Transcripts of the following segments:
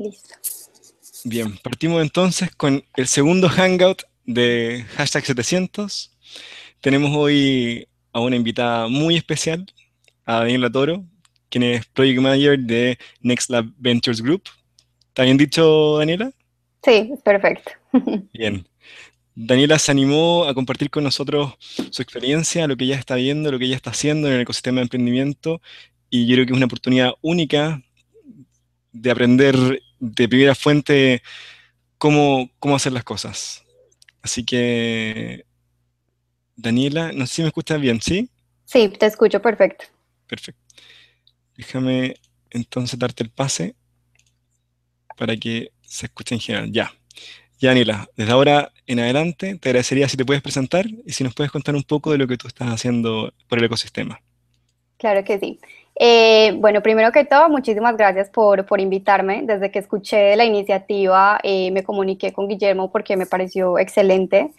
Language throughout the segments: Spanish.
Listo. Bien, partimos entonces con el segundo Hangout de hashtag 700. Tenemos hoy a una invitada muy especial, a Daniela Toro, quien es Project Manager de Next Lab Ventures Group. ¿Está bien dicho, Daniela? Sí, perfecto. Bien. Daniela se animó a compartir con nosotros su experiencia, lo que ella está viendo, lo que ella está haciendo en el ecosistema de emprendimiento, y yo creo que es una oportunidad única de aprender de primera fuente cómo, cómo hacer las cosas. Así que, Daniela, no sé si me escuchas bien, ¿sí? Sí, te escucho perfecto. Perfecto. Déjame entonces darte el pase para que se escuche en general. Ya. Ya, Daniela, desde ahora en adelante te agradecería si te puedes presentar y si nos puedes contar un poco de lo que tú estás haciendo por el ecosistema. Claro que sí. Eh, bueno, primero que todo, muchísimas gracias por, por invitarme. Desde que escuché la iniciativa, eh, me comuniqué con Guillermo porque me pareció excelente.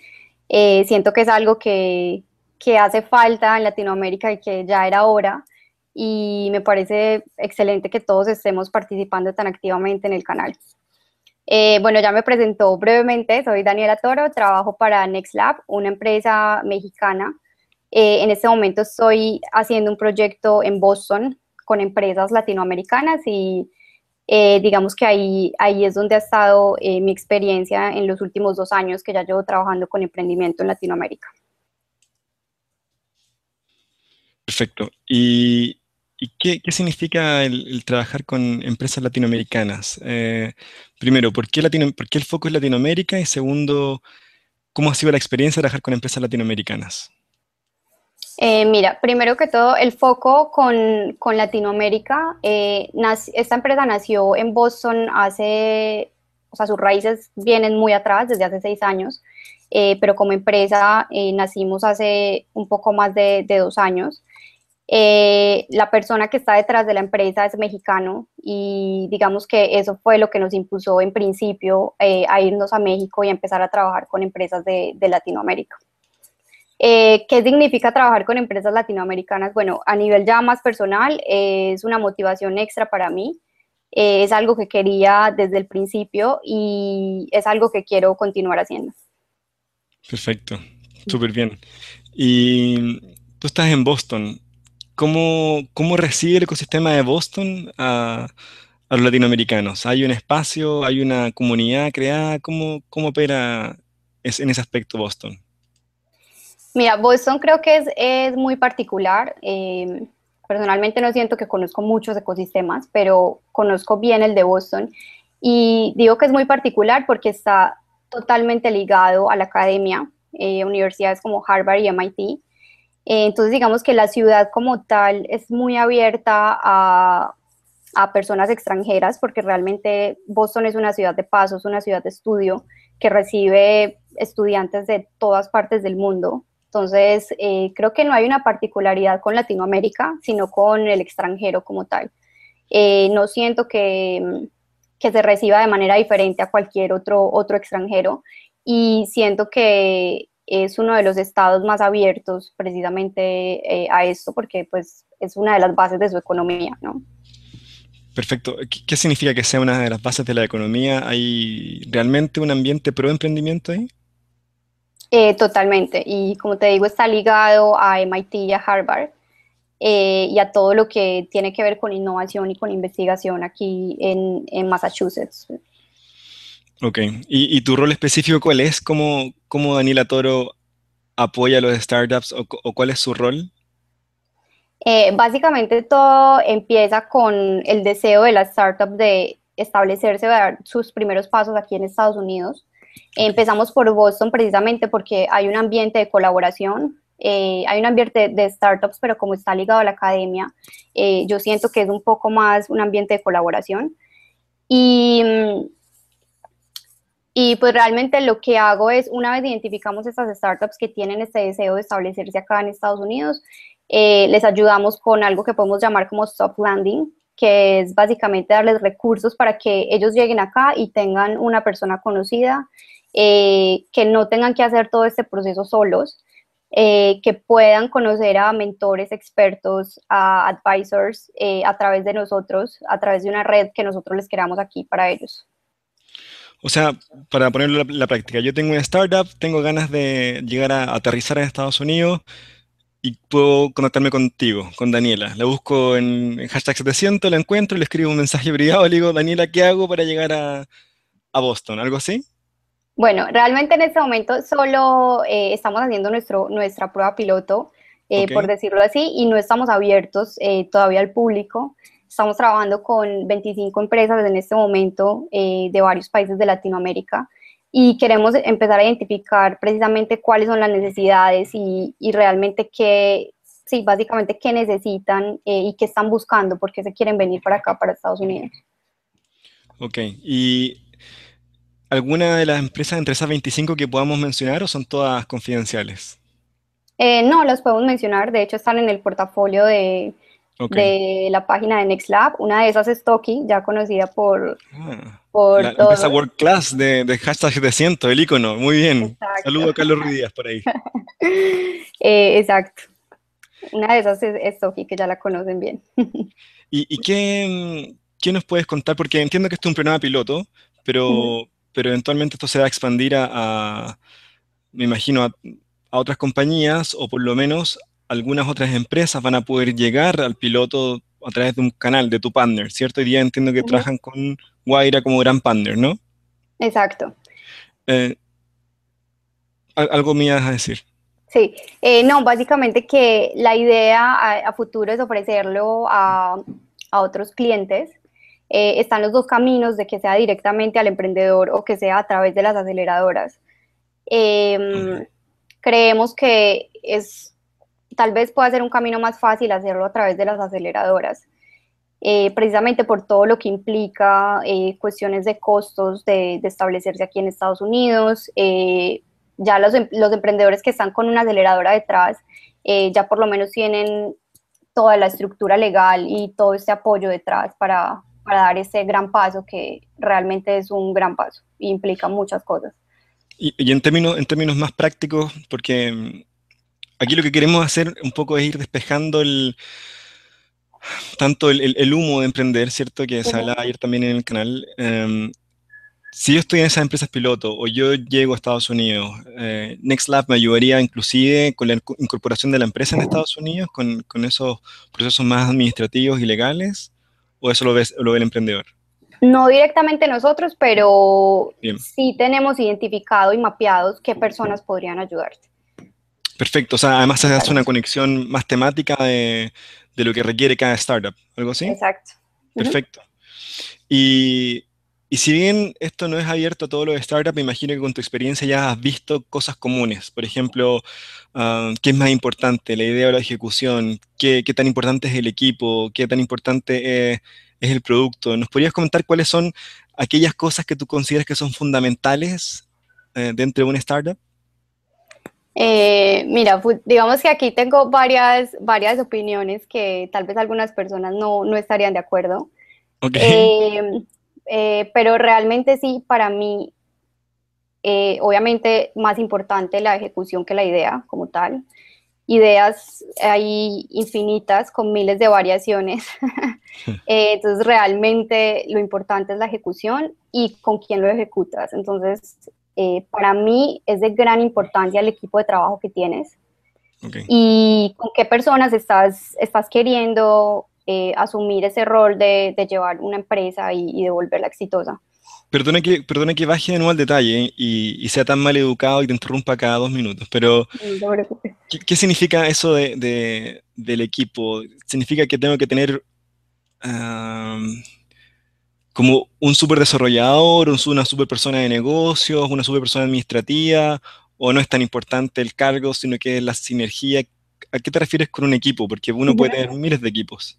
Eh, siento que es algo que, que hace falta en Latinoamérica y que ya era hora. Y me parece excelente que todos estemos participando tan activamente en el canal. bueno, ya me presentó brevemente, soy Daniela Toro, trabajo para NextLab, una empresa mexicana eh, en este momento estoy haciendo un proyecto en Boston con empresas latinoamericanas y eh, digamos que ahí, ahí es donde ha estado eh, mi experiencia en los últimos dos años que ya llevo trabajando con emprendimiento en Latinoamérica. Perfecto. ¿Y, qué, significa el, trabajar con empresas latinoamericanas? primero, ¿por qué, ¿por qué el foco es Latinoamérica? Y segundo, ¿cómo ha sido la experiencia de trabajar con empresas latinoamericanas? Eh, mira, primero que todo, el foco con, Latinoamérica, eh, esta empresa nació en Boston hace, o sea, sus raíces vienen muy atrás, desde hace seis años, eh, pero como empresa nacimos hace un poco más de, de dos años. la persona que está detrás de la empresa es mexicano y digamos que eso fue lo que nos impulsó en principio a irnos a México y empezar a trabajar con empresas de Latinoamérica. Eh, ¿Qué significa trabajar con empresas latinoamericanas? Bueno, a nivel ya más personal, es una motivación extra para mí. Eh, es algo que quería desde el principio y es algo que quiero continuar haciendo. Perfecto, súper bien. Y tú estás en Boston. ¿Cómo, cómo recibe el ecosistema de Boston a, a, los latinoamericanos? ¿Hay un espacio, hay una comunidad creada? ¿Cómo, cómo opera en ese aspecto Boston? Mira, Boston creo que es, es muy particular. Eh, personalmente no siento que conozco muchos ecosistemas, pero conozco bien el de Boston. Y digo que es muy particular porque está totalmente ligado a la academia, eh, universidades como Harvard y MIT. Eh, entonces, digamos que la ciudad como tal es muy abierta a, a personas extranjeras porque realmente Boston es una ciudad de paso, es una ciudad de estudio que recibe estudiantes de todas partes del mundo. Entonces, eh, creo que no hay una particularidad con Latinoamérica, sino con el extranjero como tal. Eh, no siento que, que, se reciba de manera diferente a cualquier otro, otro extranjero y siento que es uno de los estados más abiertos precisamente eh, a esto porque pues es una de las bases de su economía, ¿no? Perfecto. ¿Qué significa que sea una de las bases de la economía? ¿Hay realmente un ambiente pro emprendimiento ahí? Eh, totalmente. Y como te digo, está ligado a MIT y a Harvard eh, y a todo lo que tiene que ver con innovación y con investigación aquí en, en Massachusetts. Ok. ¿Y, ¿Y, tu rol específico cuál es? ¿Cómo, cómo Daniela Toro apoya a los startups o, o cuál es su rol? Eh, básicamente todo empieza con el deseo de la startup de establecerse, dar sus primeros pasos aquí en Estados Unidos. Empezamos por Boston precisamente porque hay un ambiente de colaboración, eh, hay un ambiente de startups, pero como está ligado a la academia, eh, yo siento que es un poco más un ambiente de colaboración. Y, y pues realmente lo que hago es, una vez identificamos estas startups que tienen este deseo de establecerse acá en Estados Unidos, eh, les ayudamos con algo que podemos llamar como soft landing, que es básicamente darles recursos para que ellos lleguen acá y tengan una persona conocida, eh, que no tengan que hacer todo este proceso solos. eh, que puedan conocer a mentores, expertos, a advisors eh, a través de nosotros, a través de una red que nosotros les creamos aquí para ellos. O sea, para ponerlo en la, práctica, yo tengo una startup, tengo ganas de llegar a aterrizar en Estados Unidos y puedo conectarme contigo, con Daniela. La busco en, hashtag 700, la encuentro, le escribo un mensaje privado, le digo, Daniela, ¿qué hago para llegar a, a Boston? ¿Algo así? Bueno, realmente en este momento solo eh, estamos haciendo nuestro, nuestra prueba piloto, eh, por decirlo así, y no estamos abiertos eh, todavía al público. Estamos trabajando con 25 empresas en este momento de varios países de Latinoamérica y queremos empezar a identificar precisamente cuáles son las necesidades y, y realmente qué, sí, básicamente qué necesitan y qué están buscando, por qué se quieren venir para acá, para Estados Unidos. Ok, y alguna de las empresas entre esas 25 que podamos mencionar o son todas confidenciales? Eh, no, las podemos mencionar, de hecho están en el portafolio de, de la página de NextLab. Una de esas es Toki, ya conocida por, ah, por la empresa World Class de, de hashtag 700, el icono. Muy bien. Saludo a Carlos Ruiz por ahí. Eh, exacto. Una de esas es, Toki, que ya la conocen bien. ¿Y, y qué, qué, nos puedes contar? Porque entiendo que esto es un programa piloto, pero, pero eventualmente esto se va a expandir a, me imagino, a, otras compañías o por lo menos algunas otras empresas van a poder llegar al piloto a través de un canal de tu partner, ¿cierto? Hoy día entiendo que trabajan con Guaira como gran partner, ¿no? Exacto. Eh, ¿Algo me ibas a decir? Sí, eh, no, básicamente que la idea a, futuro es ofrecerlo a, a otros clientes eh, están los dos caminos de que sea directamente al emprendedor o que sea a través de las aceleradoras. Em, creemos que es, tal vez pueda ser un camino más fácil hacerlo a través de las aceleradoras, eh, precisamente por todo lo que implica eh, cuestiones de costos de, establecerse aquí en Estados Unidos. ya los, em, los, emprendedores que están con una aceleradora detrás, ya por lo menos tienen toda la estructura legal y todo este apoyo detrás para, para dar ese gran paso que realmente es un gran paso e implica muchas cosas. Y, en, términos, en términos más prácticos, porque mm, aquí lo que queremos hacer un poco es ir despejando el, tanto el, humo de emprender, ¿cierto? Que se hablaba ayer también en el canal. Em, si yo estoy en esas empresas piloto o yo llego a Estados Unidos, eh, NextLab me ayudaría inclusive con la incorporación de la empresa en Estados Unidos, con, con esos procesos más administrativos y legales o eso lo, ves, lo ve el emprendedor? No directamente nosotros, pero sí tenemos identificado y mapeados qué personas podrían ayudarte. Perfecto, o sea, además se hace una conexión más temática de, de, lo que requiere cada startup, ¿algo así? Exacto. Perfecto. Y, y, si bien esto no es abierto a todos los startups, me imagino que con tu experiencia ya has visto cosas comunes. Por ejemplo, ah, ¿qué es más importante, la idea o la ejecución? ¿Qué, ¿Qué, tan importante es el equipo? ¿Qué tan importante es es el producto. ¿Nos podrías comentar cuáles son aquellas cosas que tú consideras que son fundamentales eh, dentro de una startup? Eh, mira, digamos que aquí tengo varias, varias opiniones que tal vez algunas personas no, no estarían de acuerdo. Okay. Eh, pero realmente sí, para mí, obviamente más importante la ejecución que la idea como tal ideas hay infinitas con miles de variaciones. Eh, entonces, realmente lo importante es la ejecución y con quién lo ejecutas. Entonces, eh, para mí es de gran importancia el equipo de trabajo que tienes y con qué personas estás, estás queriendo eh, asumir ese rol de, llevar una empresa y, y de volverla exitosa. Perdona que, perdona que baje de nuevo al detalle y, sea tan mal educado y te interrumpa cada dos minutos, pero ¿qué, significa eso de, del equipo? ¿Significa que tengo que tener como un super desarrollador, una super persona de negocios, una super persona administrativa, o no es tan importante el cargo, sino que es la sinergia? ¿A qué te refieres con un equipo? Porque uno puede tener miles de equipos.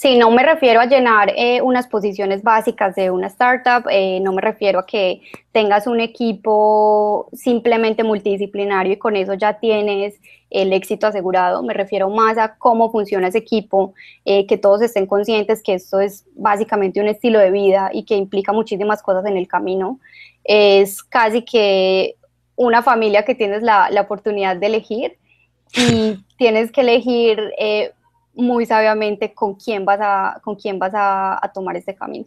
Sí, no me refiero a llenar eh, unas posiciones básicas de una startup, eh, no me refiero a que tengas un equipo simplemente multidisciplinario y con eso ya tienes el éxito asegurado, me refiero más a cómo funciona ese equipo, eh, que todos estén conscientes que esto es básicamente un estilo de vida y que implica muchísimas cosas en el camino. Es casi que una familia que tienes la, la oportunidad de elegir y tienes que elegir eh, muy sabiamente con quién vas a, con quién vas a, tomar este camino.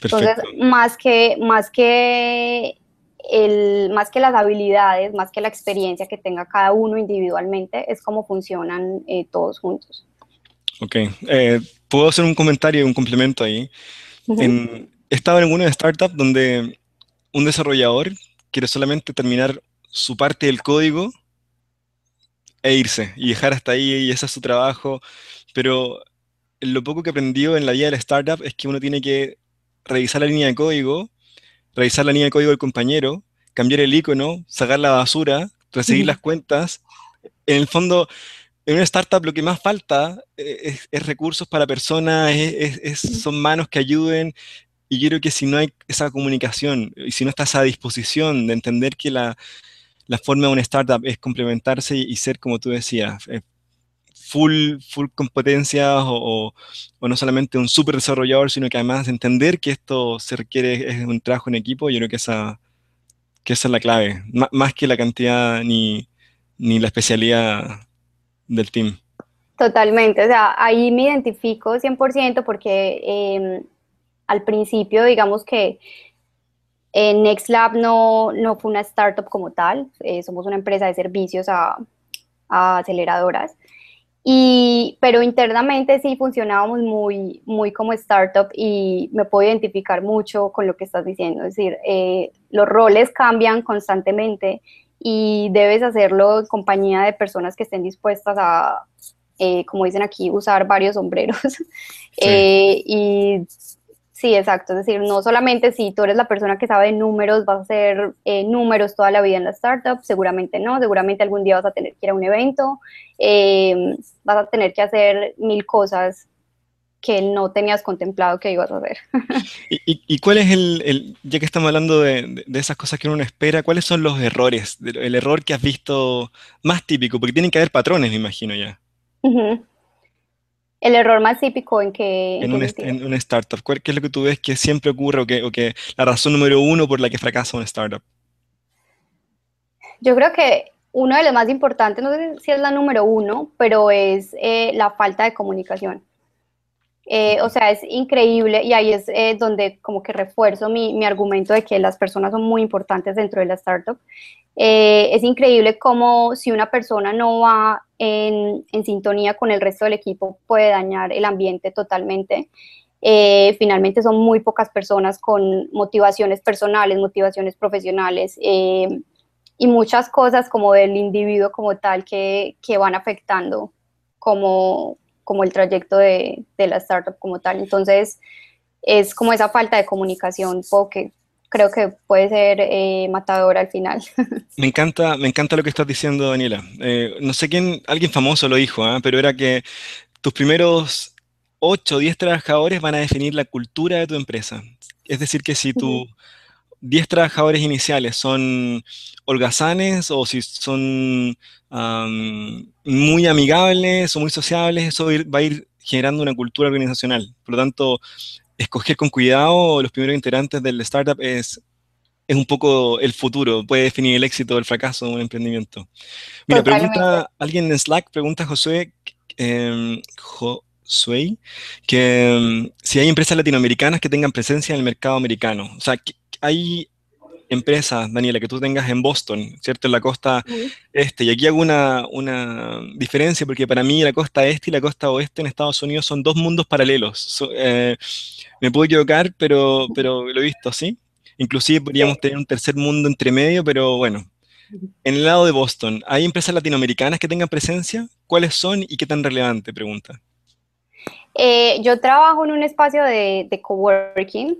Entonces, más que, más que el, más que las habilidades, más que la experiencia que tenga cada uno individualmente, es cómo funcionan eh, todos juntos. Ok, eh, puedo hacer un comentario y un complemento ahí. he estado en una startup donde un desarrollador quiere solamente terminar su parte del código e irse y dejar hasta ahí y ese es su trabajo, pero lo poco que aprendió en la vida de la startup es que uno tiene que revisar la línea de código, revisar la línea de código del compañero, cambiar el icono, sacar la basura, recibir las cuentas. En el fondo, en una startup lo que más falta eh, es, recursos para personas, son manos que ayuden. Y yo creo que si no hay esa comunicación y si no está esa disposición de entender que la, la forma de una startup es complementarse y, ser, como tú decías, eh, full, full competencias o, no solamente un super desarrollador, sino que además entender que esto se requiere es un trabajo en equipo, yo creo que esa, que esa es la clave, más que la cantidad ni, ni la especialidad del team. Totalmente, o sea, ahí me identifico 100% porque em, al principio, digamos que NextLab no, no fue una startup como tal, eh, somos una empresa de servicios a, aceleradoras, y, pero internamente sí funcionábamos muy, muy como startup y me puedo identificar mucho con lo que estás diciendo, es decir, eh, los roles cambian constantemente y debes hacerlo en compañía de personas que estén dispuestas a, eh, como dicen aquí, usar varios sombreros. y Sí, exacto. Es decir, no solamente si tú eres la persona que sabe de números, vas a hacer eh, números toda la vida en la startup, seguramente no, seguramente algún día vas a tener que ir a un evento, eh, vas a tener que hacer mil cosas que no tenías contemplado que ibas a hacer. ¿Y, cuál es el, ya que estamos hablando de, esas cosas que uno espera, cuáles son los errores, el error que has visto más típico? Porque tienen que haber patrones, me imagino ya. El error más típico en que... En, una startup, ¿qué es lo que tú ves que siempre ocurre o que, o que la razón número uno por la que fracasa una startup? Yo creo que uno de los más importantes, no sé si es la número uno, pero es eh, la falta de comunicación. Eh, o sea, es increíble y ahí es eh, donde como que refuerzo mi, mi, argumento de que las personas son muy importantes dentro de la startup. Eh, es increíble cómo si una persona no va en, en, sintonía con el resto del equipo puede dañar el ambiente totalmente. finalmente son muy pocas personas con motivaciones personales, motivaciones profesionales y muchas cosas como del individuo como tal que, que van afectando como, como el trayecto de, de, la startup como tal. Entonces, es como esa falta de comunicación porque creo que puede ser eh, matadora al final. Me encanta, me encanta lo que estás diciendo, Daniela. Eh, no sé quién, alguien famoso lo dijo, ¿ah? pero era que tus primeros 8 o 10 trabajadores van a definir la cultura de tu empresa. Es decir, que si tu, 10 trabajadores iniciales son holgazanes o si son muy amigables o muy sociables, eso va a ir generando una cultura organizacional. Por lo tanto, escoger con cuidado los primeros integrantes del startup es, es un poco el futuro, puede definir el éxito o el fracaso de un emprendimiento. Mira, pregunta, alguien en Slack pregunta a Josué, eh, que em, si hay empresas latinoamericanas que tengan presencia en el mercado americano. O sea, hay empresas, Daniela, que tú tengas en Boston, ¿cierto? En la costa este. Y aquí hago una, una, diferencia porque para mí la costa este y la costa oeste en Estados Unidos son dos mundos paralelos. Eh, me puedo equivocar, pero, pero lo he visto así. Inclusive podríamos tener un tercer mundo entre medio, pero bueno. En el lado de Boston, ¿hay empresas latinoamericanas que tengan presencia? ¿Cuáles son y qué tan relevante? Pregunta. Eh, yo trabajo en un espacio de, de coworking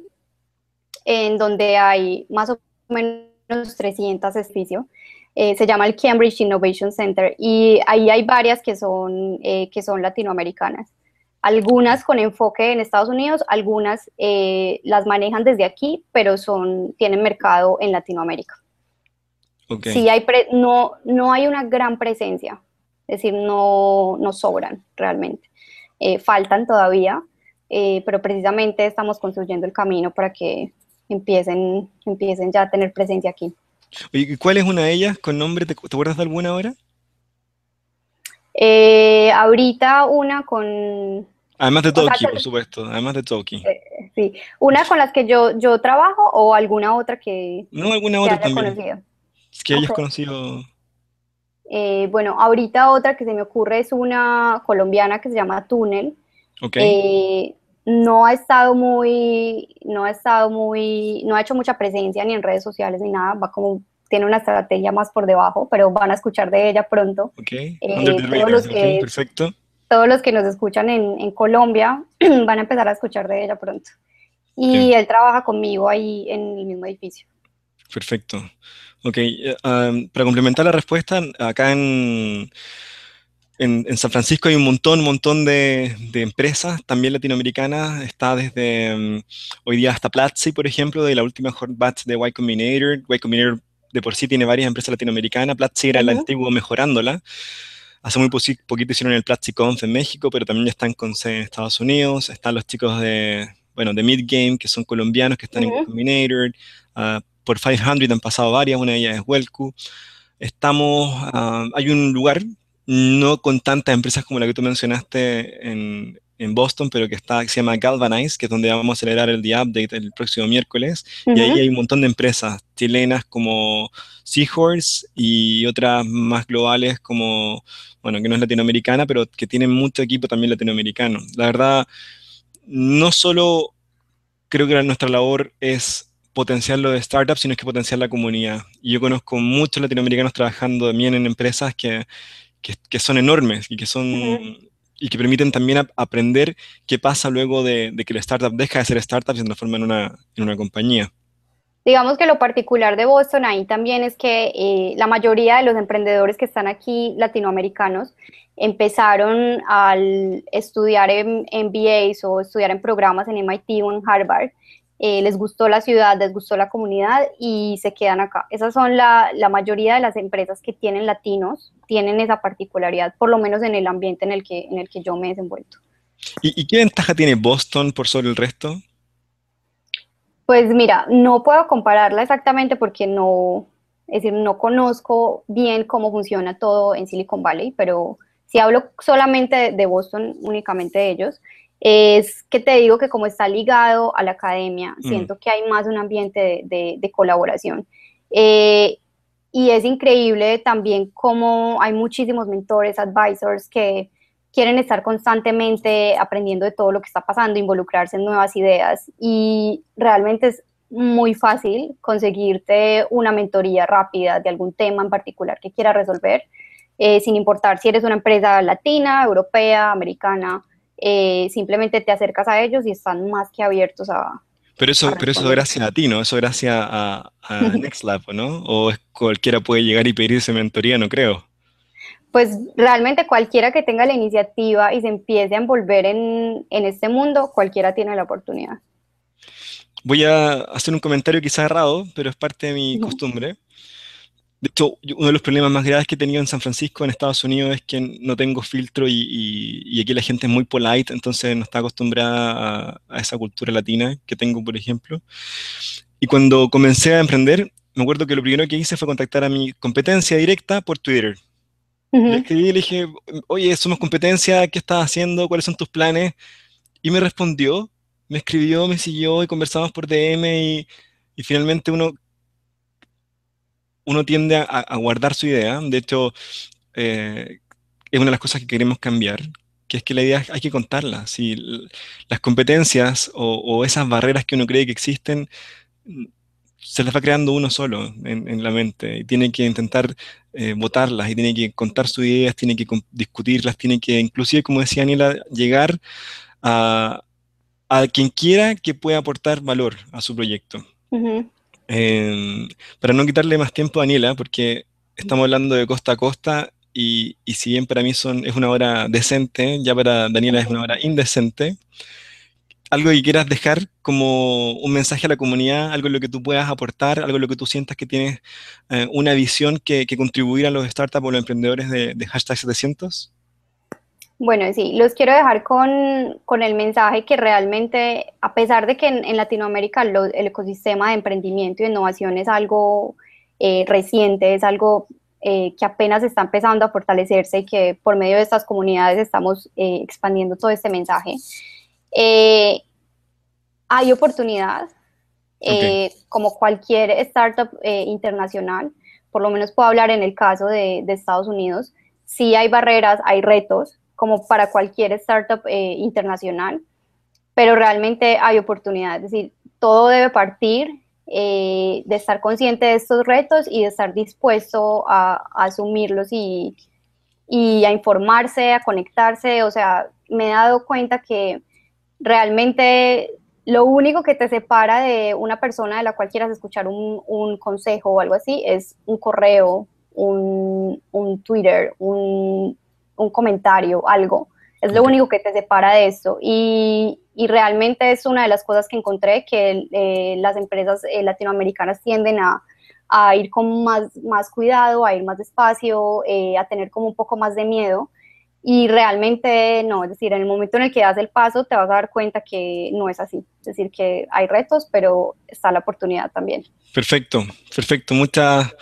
en donde hay más o menos 300 edificios. Eh, se llama el Cambridge Innovation Center y ahí hay varias que son, eh, que son latinoamericanas. Algunas con enfoque en Estados Unidos, algunas eh, las manejan desde aquí, pero son, tienen mercado en Latinoamérica. Sí hay no, no hay una gran presencia, es decir, no, no sobran realmente. faltan todavía, pero precisamente estamos construyendo el camino para que empiecen, empiecen ya a tener presencia aquí. ¿Y cuál es una de ellas con nombre? ¿Te, acuerdas de alguna ahora? Eh, ahorita una con... Además de Toki, por supuesto, además de Toki. Eh, sí, una con las que yo, yo trabajo o alguna otra que... No, alguna otra también. Conocido. Que hayas conocido... Eh, bueno, ahorita otra que se me ocurre es una colombiana que se llama Túnel. Okay no ha estado muy, no ha estado muy, no ha hecho mucha presencia ni en redes sociales ni nada, va como, tiene una estrategia más por debajo, pero van a escuchar de ella pronto. Ok, eh, todos los que, perfecto. Todos los que nos escuchan en, Colombia van a empezar a escuchar de ella pronto. Y él trabaja conmigo ahí en el mismo edificio. Perfecto. Ok, eh, um, para complementar la respuesta, acá en en, San Francisco hay un montón, un montón de, empresas, también latinoamericanas. Está desde mm, hoy día hasta Platzi, por ejemplo, de la última batch de Y Combinator. Y Combinator de por sí tiene varias empresas latinoamericanas. Platzi era la antigua mejorándola. Hace muy poquito hicieron el Platzi Conf en México, pero también ya están con en Estados Unidos. Están los chicos de, bueno, de Midgame, que son colombianos, que están en Y Combinator. Uh, por 500 han pasado varias, una de ellas es Welcu. Estamos, ah, hay un lugar no con tantas empresas como la que tú mencionaste en, en Boston, pero que está, se llama Galvanize, que es donde vamos a acelerar el día update el próximo miércoles. Y ahí hay un montón de empresas chilenas como Seahorse y otras más globales como, bueno, que no es latinoamericana, pero que tienen mucho equipo también latinoamericano. La verdad, no solo creo que nuestra labor es potenciar lo de startups, sino es que potenciar la comunidad. Y yo conozco muchos latinoamericanos trabajando también en empresas que, que, son enormes y que son... Y que permiten también aprender qué pasa luego de, que la startup deja de ser startup y se transforma en una, en una compañía. Digamos que lo particular de Boston ahí también es que eh, la mayoría de los emprendedores que están aquí latinoamericanos empezaron al estudiar en MBAs o estudiar en programas en MIT o en Harvard eh, les gustó la ciudad, les gustó la comunidad y se quedan acá. Esas son la, la, mayoría de las empresas que tienen latinos, tienen esa particularidad, por lo menos en el ambiente en el que, en el que yo me he desenvuelto. ¿Y, qué ventaja tiene Boston por sobre el resto? Pues mira, no puedo compararla exactamente porque no, es decir, no conozco bien cómo funciona todo en Silicon Valley, pero si hablo solamente de Boston, únicamente de ellos, es que te digo que como está ligado a la academia, mm. siento que hay más un ambiente de, colaboración. Eh, y es increíble también cómo hay muchísimos mentores, advisors que quieren estar constantemente aprendiendo de todo lo que está pasando, involucrarse en nuevas ideas y realmente es muy fácil conseguirte una mentoría rápida de algún tema en particular que quieras resolver, eh, sin importar si eres una empresa latina, europea, americana. Eh, simplemente te acercas a ellos y están más que abiertos a... Pero eso, pero eso gracias a ti, ¿no? Eso gracias a, a NextLab, ¿no? O cualquiera puede llegar y pedirse mentoría, no creo. Pues realmente cualquiera que tenga la iniciativa y se empiece a envolver en, en este mundo, cualquiera tiene la oportunidad. Voy a hacer un comentario quizá errado, pero es parte de mi costumbre. De hecho, uno de los problemas más graves que he tenido en San Francisco, en Estados Unidos, es que no tengo filtro y, aquí la gente es muy polite, entonces no está acostumbrada a, esa cultura latina que tengo, por ejemplo. Y cuando comencé a emprender, me acuerdo que lo primero que hice fue contactar a mi competencia directa por Twitter. Le escribí y le dije, oye, somos competencia, ¿qué estás haciendo? ¿Cuáles son tus planes? Y me respondió, me escribió, me siguió y conversamos por DM y, y finalmente uno uno tiende a, guardar su idea. De hecho, eh, es una de las cosas que queremos cambiar, que es que la idea hay que contarla. Si las competencias o, esas barreras que uno cree que existen, se las va creando uno solo en, la mente y tiene que intentar eh, votarlas y tiene que contar sus ideas, tiene que discutirlas, tiene que, inclusive, como decía Aniela, llegar a, quien quiera que pueda aportar valor a su proyecto. Em, para no quitarle más tiempo a Daniela, porque estamos hablando de costa a costa y, si bien para mí son, es una hora decente, ya para Daniela es una hora indecente, algo que quieras dejar como un mensaje a la comunidad, algo en lo que tú puedas aportar, algo en lo que tú sientas que tienes eh, una visión que, que, contribuir a los startups o los emprendedores de, de hashtag 700? Bueno, sí, los quiero dejar con, el mensaje que realmente, a pesar de que en, Latinoamérica el ecosistema de emprendimiento y innovación es algo eh, reciente, es algo eh, que apenas está empezando a fortalecerse y que por medio de estas comunidades estamos eh, expandiendo todo este mensaje. hay oportunidad, como cualquier startup internacional, por lo menos puedo hablar en el caso de, de Estados Unidos, sí hay barreras, hay retos, como para cualquier startup internacional, pero realmente hay oportunidad, es decir, todo debe partir eh, de estar consciente de estos retos y de estar dispuesto a, asumirlos y, a informarse, a conectarse. O sea, me he dado cuenta que realmente lo único que te separa de una persona de la cual quieras escuchar un, consejo o algo así es un correo, un, Twitter, un, un comentario, algo. Es lo único que te separa de esto. Y, y realmente es una de las cosas que encontré, que eh, las empresas eh, latinoamericanas tienden a, a, ir con más, más cuidado, a ir más despacio, eh, a tener como un poco más de miedo. Y realmente no, es decir, en el momento en el que das el paso te vas a dar cuenta que no es así. Es decir, que hay retos, pero está la oportunidad también. Perfecto, perfecto. Muchas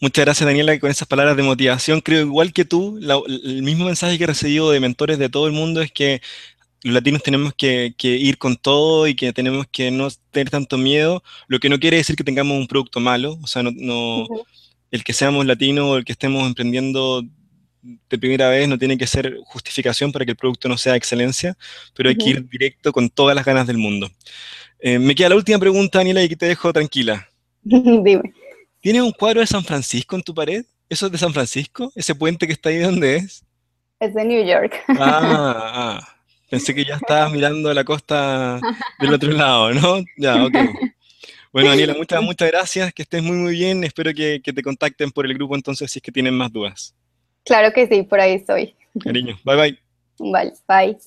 Muchas gracias, Daniela, con esas palabras de motivación. Creo, igual que tú, el mismo mensaje que he recibido de mentores de todo el mundo es que los latinos tenemos que, ir con todo y que tenemos que no tener tanto miedo, lo que no quiere decir que tengamos un producto malo, o sea, no, el que seamos latinos o el que estemos emprendiendo de primera vez no tiene que ser justificación para que el producto no sea excelencia, pero hay que ir directo con todas las ganas del mundo. Eh, me queda la última pregunta, Daniela, y aquí te dejo tranquila. Dime. ¿Tienes un cuadro de San Francisco en tu pared? ¿Eso es de San Francisco? ¿Ese puente que está ahí, dónde es? Es de New York. Ah, ah. Pensé que ya estabas mirando la costa del otro lado, ¿no? Ya, ok. Bueno, Daniela, muchas, muchas gracias, que estés muy, muy bien. Espero que, que te contacten por el grupo entonces si es que tienen más dudas. Claro que sí, por ahí estoy. Cariño, bye bye. Vale, bye.